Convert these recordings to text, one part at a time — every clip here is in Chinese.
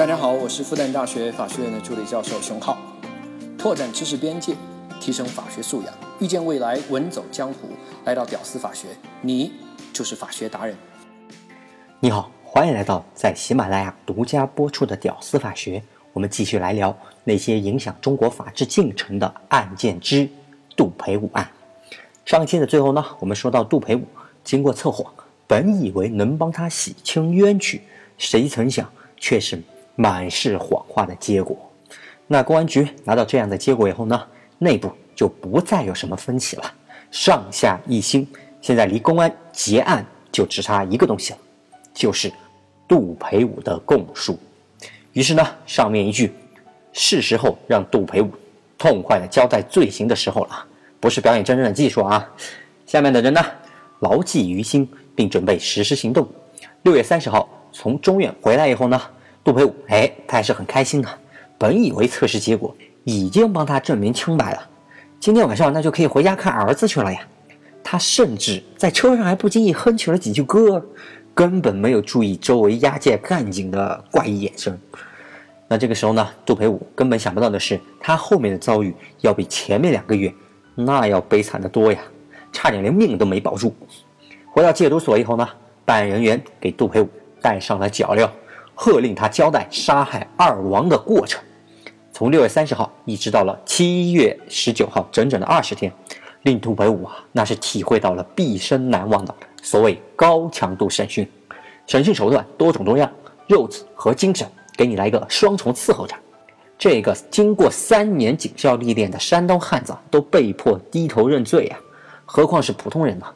大家好，我是复旦大学法学院的助理教授熊浩，拓展知识边界，提升法学素养，遇见未来，稳走江湖。来到屌丝法学，你就是法学达人。你好，欢迎来到在喜马拉雅独家播出的《屌丝法学》，我们继续来聊那些影响中国法治进程的案件之杜培武案。上期的最后呢，我们说到杜培武经过测谎，本以为能帮他洗清冤屈，谁曾想却是满是谎话的结果。那公安局拿到这样的结果以后呢，内部就不再有什么分歧了，上下一心。现在离公安结案就只差一个东西了。就是杜培武的供述，于是呢，上面一句，是时候让杜培武痛快的交代罪行的时候了，不是表演真正的技术啊。下面的人呢，牢记于心，并准备实施行动。六月三十号从中院回来以后呢，杜培武哎，他还是很开心的。本以为测试结果已经帮他证明清白了，今天晚上那就可以回家看儿子去了呀。他甚至在车上还不经意哼起了几句歌。根本没有注意周围押解干警的怪异眼神。那这个时候呢，杜培武根本想不到的是，他后面的遭遇要比前面两个月那要悲惨的多呀，差点连命都没保住。回到戒毒所以后呢，办案人员给杜培武戴上了脚镣，喝令他交代杀害二王的过程。从六月三十号一直到了七月十九号，整整的二十天，令杜培武啊，那是体会到了毕生难忘的。所谓高强度审讯，审讯手段多种多样，肉体和精神给你来一个双重伺候着。这个经过三年警校历练的山东汉子都被迫低头认罪呀，何况是普通人呢？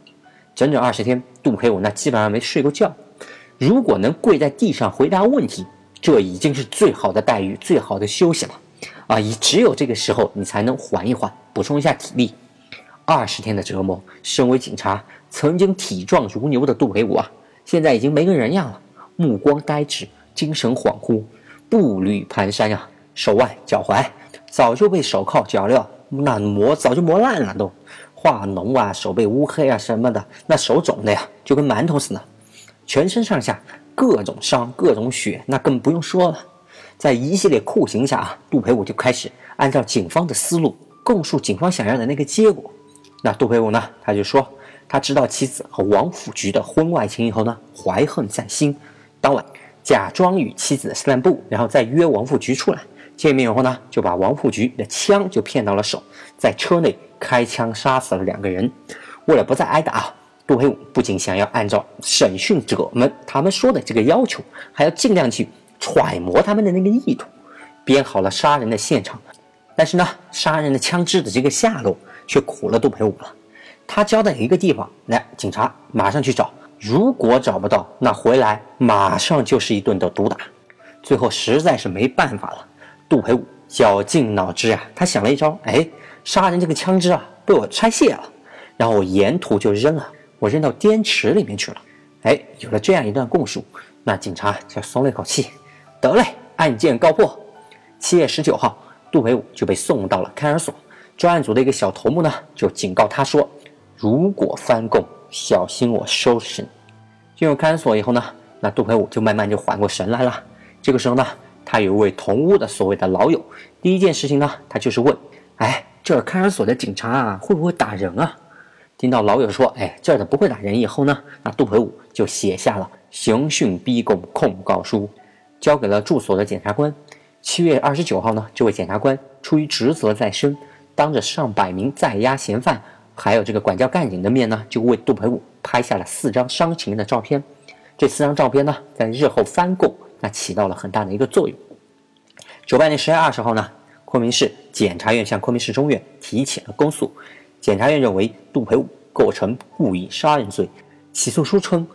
整整二十天，杜培武那基本上没睡过觉。如果能跪在地上回答问题，这已经是最好的待遇、最好的休息了。啊，也只有这个时候，你才能缓一缓，补充一下体力。二十天的折磨，身为警察。曾经体壮如牛的杜培武啊，现在已经没个人样了，目光呆滞，精神恍惚，步履蹒跚呀，手腕、脚踝早就被手铐、脚镣那磨早就磨烂了，都化脓啊，手被乌黑啊什么的，那手肿的呀，就跟馒头似的，全身上下各种伤、各种血，那更不用说了。在一系列酷刑下啊，杜培武就开始按照警方的思路供述警方想要的那个结果。那杜培武呢，他就说。他知道妻子和王府局的婚外情以后呢，怀恨在心。当晚假装与妻子散步，然后再约王府局出来见面以后呢，就把王府局的枪就骗到了手，在车内开枪杀死了两个人。为了不再挨打，杜培武不仅想要按照审讯者们他们说的这个要求，还要尽量去揣摩他们的那个意图，编好了杀人的现场。但是呢，杀人的枪支的这个下落却苦了杜培武了。他交代一个地方，来，警察马上去找。如果找不到，那回来马上就是一顿的毒打。最后实在是没办法了，杜培武绞尽脑汁啊，他想了一招，哎，杀人这个枪支啊被我拆卸了，然后我沿途就扔了，我扔到滇池里面去了。哎，有了这样一段供述，那警察就松了一口气，得嘞，案件告破。七月十九号，杜培武就被送到了看守所，专案组的一个小头目呢就警告他说。如果翻供，小心我收拾你！进入看守所以后呢，那杜培武就慢慢就缓过神来了。这个时候呢，他有一位同屋的所谓的老友，第一件事情呢，他就是问：哎，这看守所的警察啊，会不会打人啊？听到老友说：哎，这儿的不会打人以后呢，那杜培武就写下了刑讯逼供控告书，交给了住所的检察官。七月二十九号呢，这位检察官出于职责在身，当着上百名在押嫌犯。还有这个管教干警的面呢，就为杜培武拍下了四张伤情的照片。这四张照片呢，在日后翻供那起到了很大的一个作用。九八年十月二十号呢，昆明市检察院向昆明市中院提起了公诉。检察院认为杜培武构成故意杀人罪。起诉书称，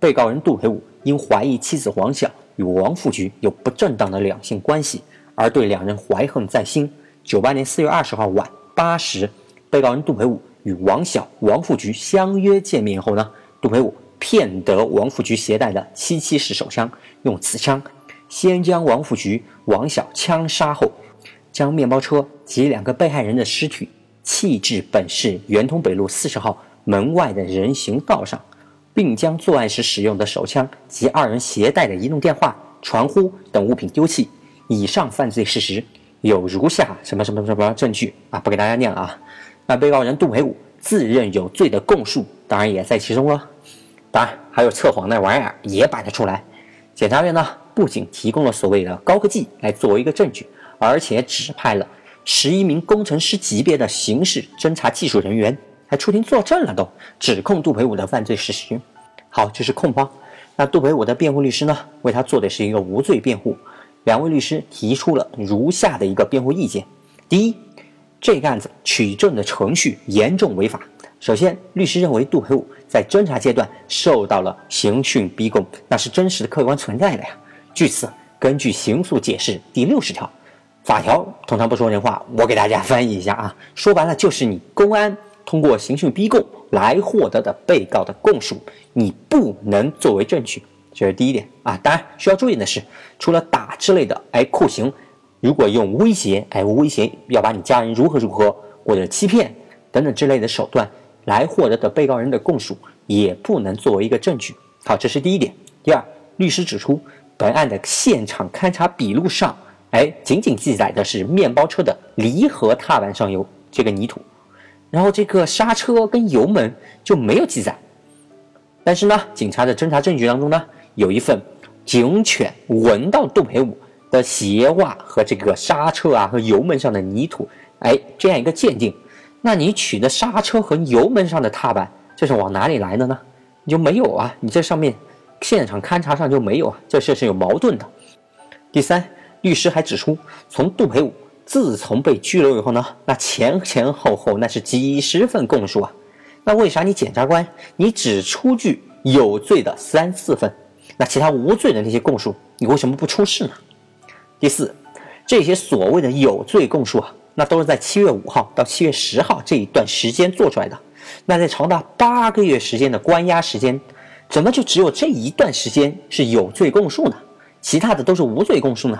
被告人杜培武因怀疑妻子黄晓与王富菊有不正当的两性关系，而对两人怀恨在心。九八年四月二十号晚八时。被告人杜培武与王晓、王富菊相约见面后呢，杜培武骗得王富菊携带的七七式手枪，用此枪先将王富菊、王晓枪杀后，将面包车及两个被害人的尸体弃置本市圆通北路四十号门外的人行道上，并将作案时使用的手枪及二人携带的移动电话传呼等物品丢弃，以上犯罪事实有如下什么什么什么证据啊？不给大家念了啊。那被告人杜培武自认有罪的供述，当然也在其中了。当然还有测谎那玩意儿也摆了出来。检察院呢，不仅提供了所谓的高科技来作为一个证据，而且指派了十一名工程师级别的刑事侦查技术人员，还出庭作证了，都指控杜培武的犯罪事实。好，这是控方。那杜培武的辩护律师呢，为他做的是一个无罪辩护。两位律师提出了如下的一个辩护意见：第一，这个案子取证的程序严重违法。首先，律师认为杜培武在侦查阶段受到了刑讯逼供，那是真实的、客观存在的呀。据此，根据刑诉解释第六十条，法条通常不说人话，我给大家 翻译一下啊，说白了就是你公安通过刑讯逼供来获得的被告的供述，你不能作为证据，这是第一点啊。当然需要注意的是，除了打之类的，哎，酷刑，如果用威胁，哎，威胁要把你家人如何如何，或者欺骗等等之类的手段。来获得的被告人的供述也不能作为一个证据。好，这是第一点。第二，律师指出，本案的现场勘查笔录上，哎，仅仅记载的是面包车的离合踏板上有这个泥土，然后这个刹车跟油门就没有记载。但是呢，警察的侦查证据当中呢，有一份警犬闻到杜培武的鞋袜和这个刹车啊和油门上的泥土，哎，这样一个鉴定。那你取的刹车和油门上的踏板，这是往哪里来的呢？你就没有啊？你这上面现场勘查上就没有啊？这事是有矛盾的。第三，律师还指出，从杜培武自从被拘留以后呢，那前前后后那是几十份供述啊。那为啥你检察官你只出具有罪的三四份，那其他无罪的那些供述你为什么不出示呢？第四，这些所谓的有罪供述啊。那都是在七月五号到七月十号这一段时间做出来的。那在长达八个月时间的关押时间，怎么就只有这一段时间是有罪供述呢？其他的都是无罪供述呢？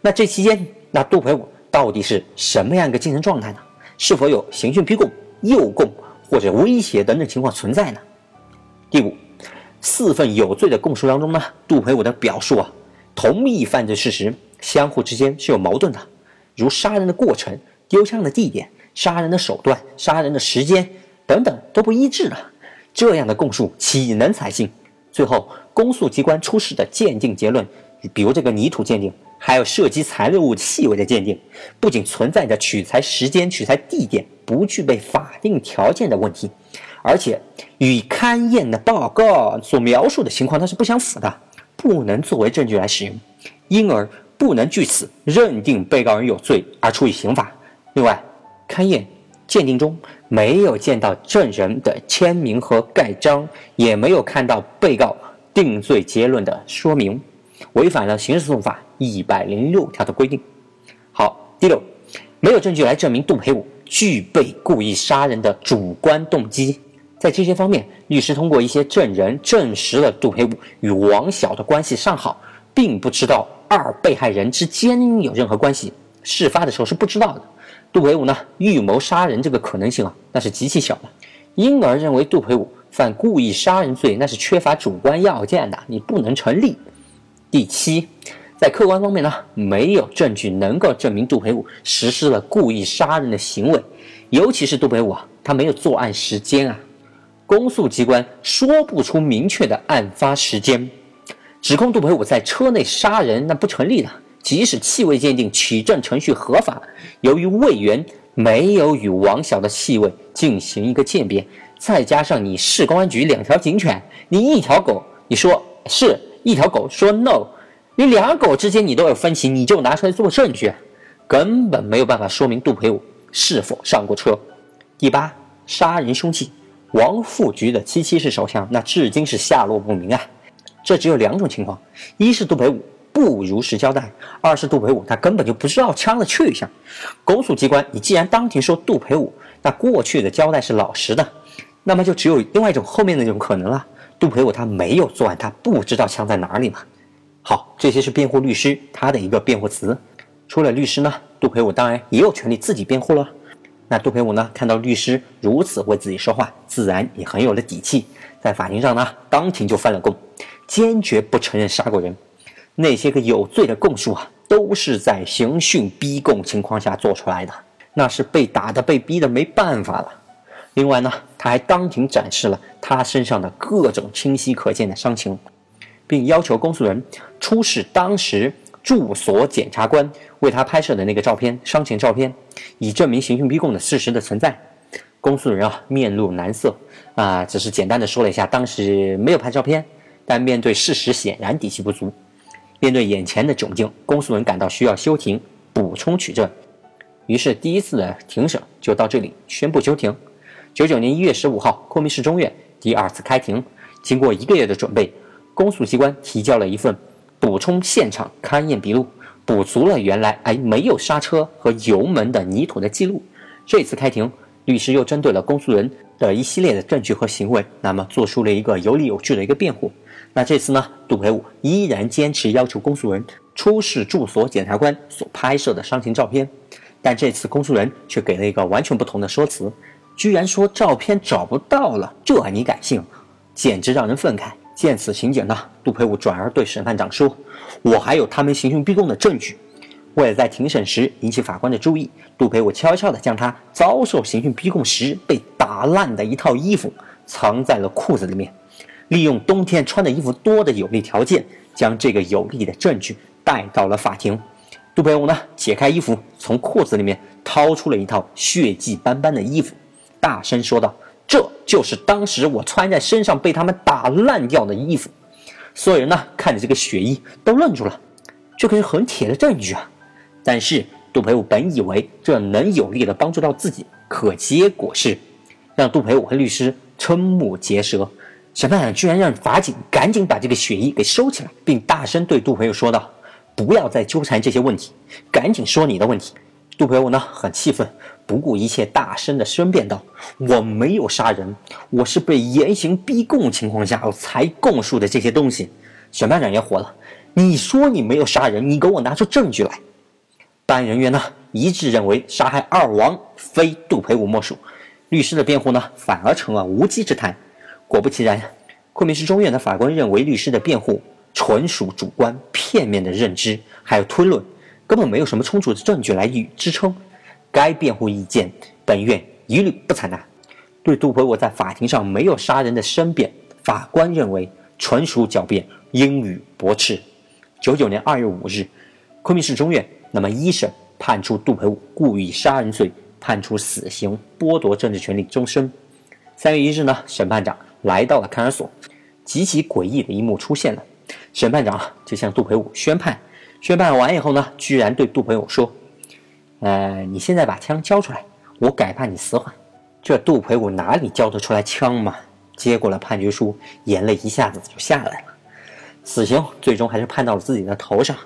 那这期间，那杜培武到底是什么样一个精神状态呢？是否有刑讯逼供、诱供或者威胁等等情况存在呢？第五，四份有罪的供述当中呢，杜培武的表述啊，同一犯罪事实相互之间是有矛盾的。如杀人的过程、丢枪的地点、杀人的手段、杀人的时间等等都不一致的，这样的供述岂能采信？最后，公诉机关出示的鉴定结论，比如这个泥土鉴定，还有涉及材料物气味的鉴定，不仅存在着取材时间、取材地点不具备法定条件的问题，而且与勘验的报告所描述的情况它是不相符的，不能作为证据来使用，因而。不能据此认定被告人有罪而处以刑罚。另外，勘验鉴定中没有见到证人的签名和盖章，也没有看到被告定罪结论的说明，违反了刑事诉讼法一百零六条的规定。好，第六，没有证据来证明杜培武具备故意杀人的主观动机。在这些方面，律师通过一些证人证实了杜培武与王晓的关系尚好，并不知道。二被害人之间有任何关系？事发的时候是不知道的。杜培武呢，预谋杀人这个可能性啊，那是极其小的。因而认为杜培武犯故意杀人罪，那是缺乏主观要件的，你不能成立。第七，在客观方面呢，没有证据能够证明杜培武实施了故意杀人的行为，尤其是杜培武啊，他没有作案时间啊，公诉机关说不出明确的案发时间。指控杜培武在车内杀人，那不成立的。即使气味鉴定取证程序合法，由于魏源没有与王晓的气味进行一个鉴别，再加上你市公安局两条警犬，你一条狗，你说是一条狗说 no，你两狗之间你都有分歧，你就拿出来做证据，根本没有办法说明杜培武是否上过车。第八，杀人凶器王富菊的七七式手枪，那至今是下落不明啊。这只有两种情况：一是杜培武不如实交代；二是杜培武他根本就不知道枪的去向。公诉机关，你既然当庭说杜培武那过去的交代是老实的，那么就只有另外一种后面的那种可能了：杜培武他没有作案，他不知道枪在哪里嘛。好，这些是辩护律师他的一个辩护词。除了律师呢，杜培武当然也有权利自己辩护了。那杜培武呢，看到律师如此为自己说话，自然也很有了底气，在法庭上呢，当庭就翻了供。坚决不承认杀过人，那些个有罪的供述啊，都是在刑讯逼供情况下做出来的，那是被打的、被逼的没办法了。另外呢，他还当庭展示了他身上的各种清晰可见的伤情，并要求公诉人出示当时住所检察官为他拍摄的那个照片、伤情照片，以证明刑讯逼供的事实的存在。公诉人啊，面露难色啊，只是简单的说了一下当时没有拍照片，但面对事实显然底气不足。面对眼前的窘境，公诉人感到需要休庭补充取证，于是第一次的庭审就到这里宣布休庭。九九年一月十五号，昆明市中院第二次开庭。经过一个月的准备，公诉机关提交了一份补充现场勘验笔录，补足了原来哎没有刹车和油门的泥土的记录。这次开庭，律师又针对了公诉人的一系列的证据和行为，那么做出了一个有理有据的一个辩护。那这次呢，杜培武依然坚持要求公诉人出示住所检察官所拍摄的伤情照片，但这次公诉人却给了一个完全不同的说辞。居然说照片找不到了，这你敢信？简直让人愤慨。见此情景呢，杜培武转而对审判长说：“我还有他们刑讯逼供的证据。”为了在庭审时引起法官的注意，杜培武悄悄地将他遭受刑讯逼供时被打烂的一套衣服藏在了裤子里面，利用冬天穿的衣服多的有利条件，将这个有利的证据带到了法庭。杜培武呢，解开衣服，从裤子里面掏出了一套血迹斑斑的衣服。大声说道：“这就是当时我穿在身上被他们打烂掉的衣服。”所有人呢看着这个血衣都愣住了，这可是很铁的证据啊！但是杜培武本以为这能有力的帮助到自己，可结果是让杜培武和律师瞠目结舌。审判长居然让法警赶紧把这个血衣给收起来，并大声对杜培武说道：“不要再纠缠这些问题，赶紧说你的问题。”杜培武呢很气愤。不顾一切，大声的申辩道：“我没有杀人，我是被严刑逼供情况下我才供述的这些东西。”审判长也火了：“你说你没有杀人，你给我拿出证据来！”办案人员呢一致认为杀害二王非杜培武莫属，律师的辩护呢反而成了无稽之谈。果不其然，昆明市中院的法官认为律师的辩护纯属主观片面的认知，还有推论，根本没有什么充足的证据来予支撑。该辩护意见，本院一律不采纳。对杜培武在法庭上没有杀人的申辩，法官认为纯属狡辩，应予驳斥。九九年二月五日，昆明市中院那么一审判处杜培武故意杀人罪，判处死刑，剥夺政治权利终身。三月一日呢，审判长来到了看守所，极其诡异的一幕出现了。审判长就向杜培武宣判，宣判完以后呢，居然对杜培武说。呃，你现在把枪交出来，我改判你死缓。这杜培武哪里交得出来枪嘛？接过了判决书，眼泪一下子就下来了。死刑最终还是判到了自己的头上。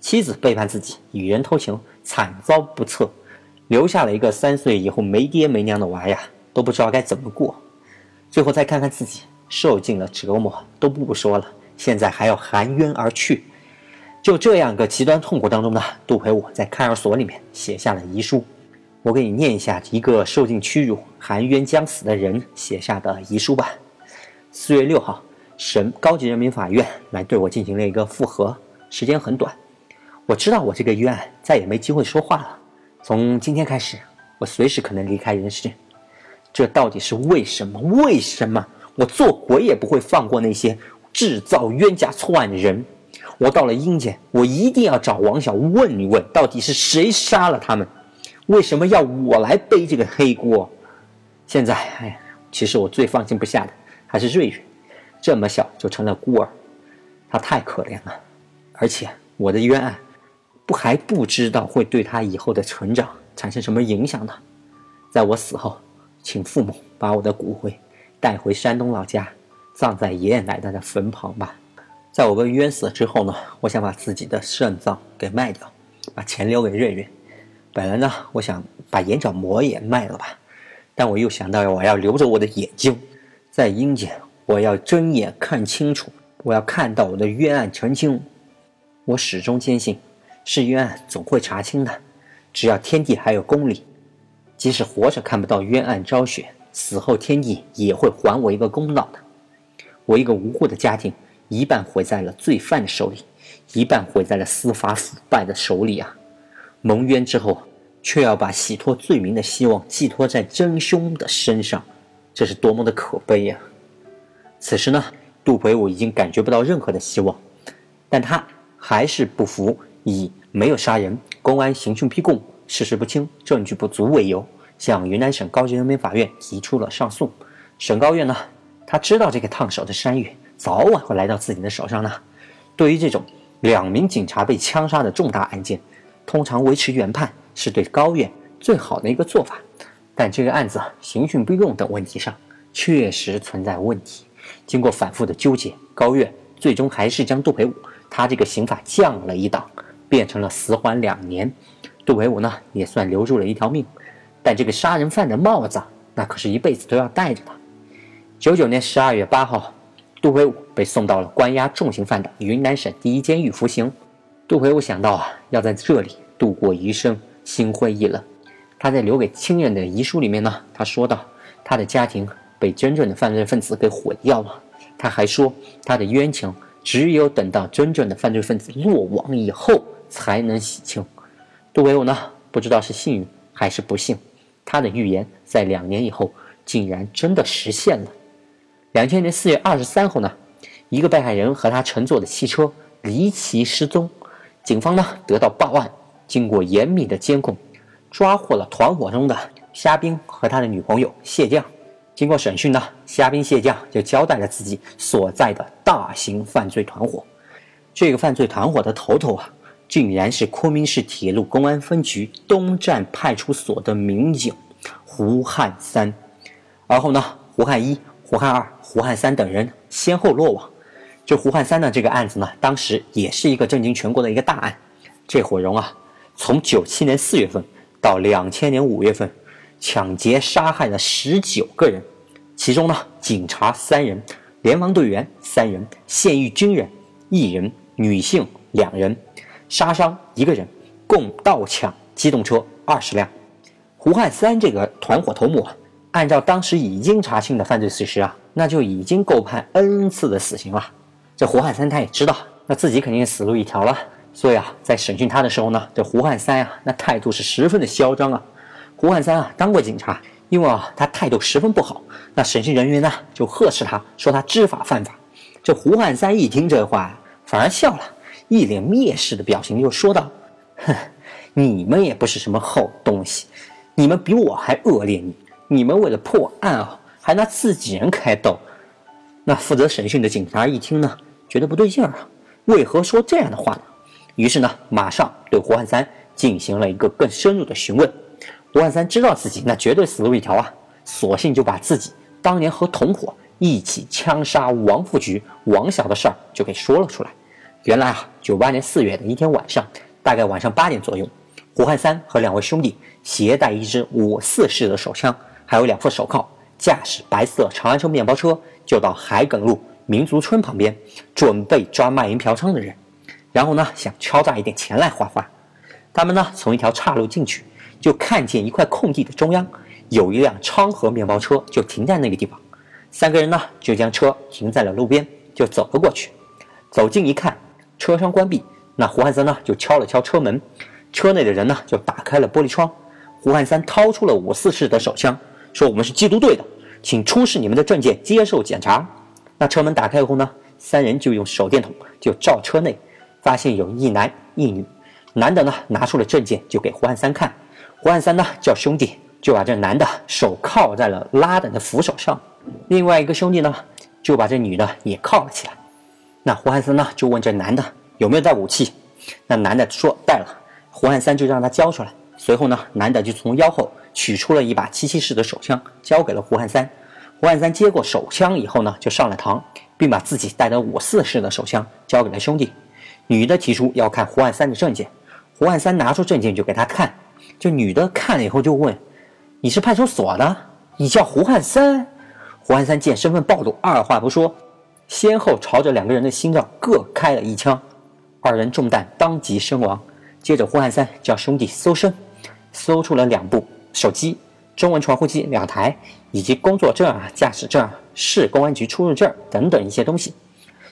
妻子背叛自己，与人偷情，惨遭不测，留下了一个三岁以后没爹没娘的娃呀，都不知道该怎么过。最后再看看自己，受尽了折磨，都不说了，现在还要含冤而去。就这样个极端痛苦当中呢，杜培武在看守所里面写下了遗书。我给你念一下一个受尽屈辱、含冤将死的人写下的遗书吧。四月六号，省高级人民法院来对我进行了一个复核，时间很短。我知道我这个冤案再也没机会说话了。从今天开始，我随时可能离开人世。这到底是为什么？为什么我做鬼也不会放过那些制造冤假错案的人？我到了阴间，我一定要找王晓问一问，到底是谁杀了他们？为什么要我来背这个黑锅？现在，哎，其实我最放心不下的还是瑞瑞，这么小就成了孤儿，他太可怜了。而且我的冤案，不还不知道会对他以后的成长产生什么影响呢？在我死后，请父母把我的骨灰带回山东老家，葬在爷爷奶奶的坟旁吧。在我被冤死之后呢，我想把自己的肾脏给卖掉，把钱留给瑞瑞。本来呢，我想把眼角膜也卖了吧，但我又想到我要留着我的眼睛，在阴间我要睁眼看清楚，我要看到我的冤案澄清。我始终坚信，是冤案总会查清的，只要天地还有公理，即使活着看不到冤案昭雪，死后天地也会还我一个公道的。我一个无辜的家庭。一半毁在了罪犯的手里，一半毁在了司法腐败的手里啊！蒙冤之后，却要把洗脱罪名的希望寄托在真凶的身上，这是多么的可悲呀！此时呢，杜培武已经感觉不到任何的希望，但他还是不服，以没有杀人、公安刑讯逼供、事实不清、证据不足为由，向云南省高级人民法院提出了上诉。省高院呢，他知道这个烫手的山芋早晚会来到自己的手上呢。对于这种两名警察被枪杀的重大案件，通常维持原判是对高院最好的一个做法。但这个案子刑讯逼供等问题上确实存在问题。经过反复的纠结，高院最终还是将杜培武他这个刑法降了一档，变成了死缓两年。杜培武呢也算留住了一条命，但这个杀人犯的帽子那可是一辈子都要戴着的。九九年十二月八号，杜培武被送到了关押重刑犯的云南省第一监狱服刑。杜培武想到啊要在这里度过余生，心灰意冷。他在留给亲人的遗书里面呢，他说道：“他的家庭。”被真正的犯罪分子给毁掉了。他还说，他的冤情只有等到真正的犯罪分子落网以后才能洗清。杜维武呢，不知道是幸运还是不幸，他的预言在两年以后竟然真的实现了。两千年四月二十三号呢，一个被害人和他乘坐的汽车离奇失踪，警方呢得到报案，经过严密的监控，抓获了团伙中的虾兵和他的女朋友谢将。经过审讯呢，虾兵蟹将就交代了自己所在的大型犯罪团伙。这个犯罪团伙的头头啊，竟然是昆明市铁路公安分局东站派出所的民警胡汉三。而后呢，胡汉一、胡汉二、胡汉三等人先后落网。这胡汉三的这个案子呢，当时也是一个震惊全国的一个大案。这伙人啊，从九七年四月份到两千年五月份。抢劫杀害了十九个人，其中呢，警察三人，联防队员三人，现役军人一人，女性两人，杀伤一个人，共盗抢机动车二十辆。胡汉三这个团伙头目啊，按照当时已经查清的犯罪事实啊，那就已经够判 N 次的死刑了。这胡汉三他也知道，那自己肯定死路一条了，所以啊，在审讯他的时候呢，这胡汉三啊，那态度是十分的嚣张啊。胡汉三啊，当过警察，因为啊他态度十分不好，那审讯人员呢就呵斥他说他知法犯法。这胡汉三一听这话，反而笑了，一脸蔑视的表情，就说道：“ 哼，你们也不是什么好东西，你们比我还恶劣。你你们为了破案啊，还拿自己人开刀。”那负责审讯的警察一听呢，觉得不对劲儿啊，为何说这样的话呢？于是呢，马上对胡汉三进行了一个更深入的询问。胡汉三知道自己那绝对死路一条啊，索性就把自己当年和同伙一起枪杀王富菊、王晓的事儿就给说了出来。原来啊，九八年四月的一天晚上，大概晚上八点左右，胡汉三和两位兄弟携带一支五四式的手枪，还有两副手铐，驾驶白色长安车面包车，就到海埂路民族村旁边，准备抓卖淫嫖娼的人，然后呢，想敲诈一点钱来花花。他们呢，从一条岔路进去。就看见一块空地的中央，有一辆昌河面包车，就停在那个地方。三个人呢，就将车停在了路边，就走了过去。走近一看，车窗关闭。那胡汉三呢，就敲了敲车门，车内的人呢，就打开了玻璃窗。胡汉三掏出了五四式的手枪，说：“我们是缉毒队的，请出示你们的证件，接受检查。”那车门打开以后呢，三人就用手电筒就照车内，发现有一男一女。男的呢，拿出了证件就给胡汉三看。胡汉三呢叫兄弟，就把这男的手铐在了拉的那扶手上，另外一个兄弟呢就把这女的也铐了起来。那胡汉三呢就问这男的有没有带武器，那男的说带了。胡汉三就让他交出来。随后呢，男的就从腰后取出了一把七七式的手枪，交给了胡汉三。胡汉三接过手枪以后呢，就上了膛，并把自己带的五四式的手枪交给了兄弟。女的提出要看胡汉三的证件，胡汉三拿出证件就给他看。这女的看了以后就问：“你是派出所的？你叫胡汉三？”胡汉三见身份暴露，二话不说，先后朝着两个人的心脏各开了一枪，二人中弹，当即身亡。接着，胡汉三叫兄弟搜身，搜出了两部手机、中文传呼机两台，以及工作证啊、驾驶证、市公安局出入证等等一些东西。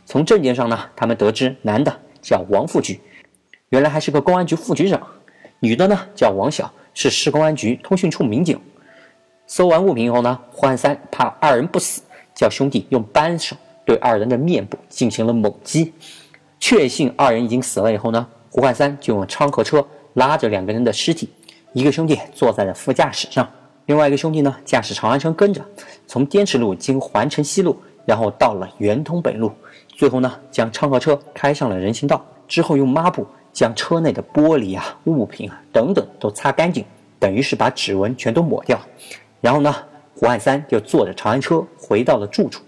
从证件上呢，他们得知男的叫王副局，原来还是个公安局副局长；女的呢叫王晓，是市公安局通讯处民警。搜完物品以后呢，胡汉三怕二人不死，叫兄弟用扳手对二人的面部进行了猛击。确信二人已经死了以后呢，胡汉三就用昌河车拉着两个人的尸体，一个兄弟坐在了副驾驶上，另外一个兄弟呢驾驶长安车跟着，从滇池路经环城西路，然后到了圆通北路，最后呢将昌河车开上了人行道，之后用抹布将车内的玻璃啊、物品啊等等都擦干净，等于是把指纹全都抹掉。然后呢，胡汉三就坐着长安车回到了住处。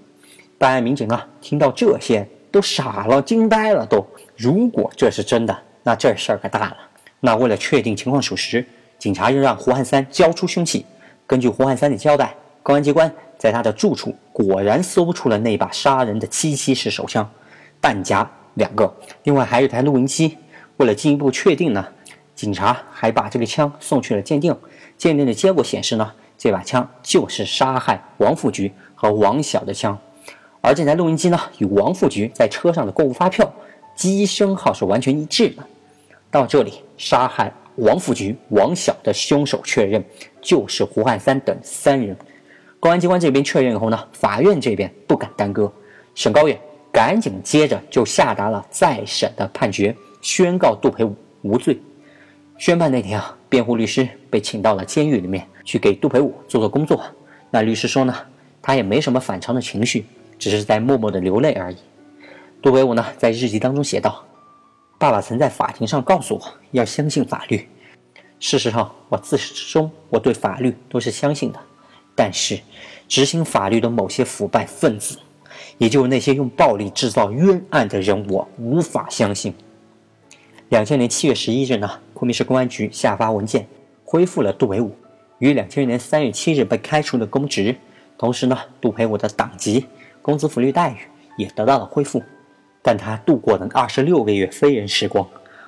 办案民警啊，听到这些都傻了，惊呆了。都，如果这是真的，那这事儿可大了。那为了确定情况属实，警察又让胡汉三交出凶器。根据胡汉三的交代，公安机关在他的住处果然搜出了那把杀人的七七式手枪，弹夹两个，另外还有一台录音机。为了进一步确定呢，警察还把这个枪送去了鉴定。鉴定的结果显示呢。这把枪就是杀害王富菊和王晓的枪，而这台录音机呢，与王富菊在车上的购物发票机声号是完全一致的。到这里，杀害王富局、王晓的凶手确认就是胡汉三等三人。公安机关这边确认以后呢，法院这边不敢耽搁，省高院赶紧接着就下达了再审的判决，宣告杜培武无罪。宣判那天啊，辩护律师被请到了监狱里面。去给杜培武做做工作，那律师说呢，他也没什么反常的情绪，只是在默默的流泪而已。杜培武呢，在日记当中写道：“爸爸曾在法庭上告诉我要相信法律，事实上，我自始至终我对法律都是相信的。但是，执行法律的某些腐败分子，也就是那些用暴力制造冤案的人，我无法相信。”两千年七月十一日呢，昆明市公安局下发文件，恢复了杜培武。于两千年三月七日被开除了公职，同时呢，杜培武的党籍、工资、福利待遇也得到了恢复。但他度过的二十六个月非人时光，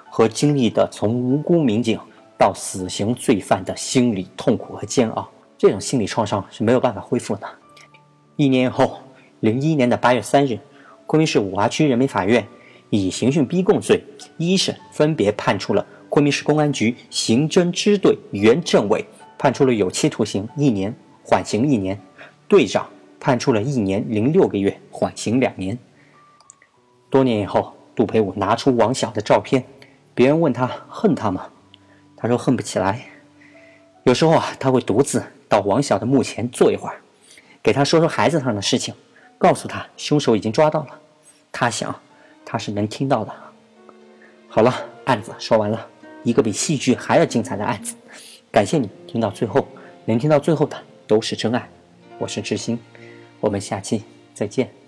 和经历的从无辜民警到死刑罪犯的心理痛苦和煎熬，这种心理创伤是没有办法恢复的。一年后，零一年的八月三日，昆明市五华区人民法院以刑讯逼供罪一审分别判处了昆明市公安局刑侦支队原政委。判处了有期徒刑一年，缓刑一年；队长判处了一年零六个月，缓刑两年。多年以后，杜培武拿出王晓的照片，别人问他恨他吗？他说恨不起来。有时候啊，他会独自到王晓的墓前坐一会儿，给他说说孩子上的事情，告诉他凶手已经抓到了。他想，他是能听到的。好了，案子说完了，一个比戏剧还要精彩的案子。感谢你听到最后，能听到最后的都是真爱。我是知心，我们下期再见。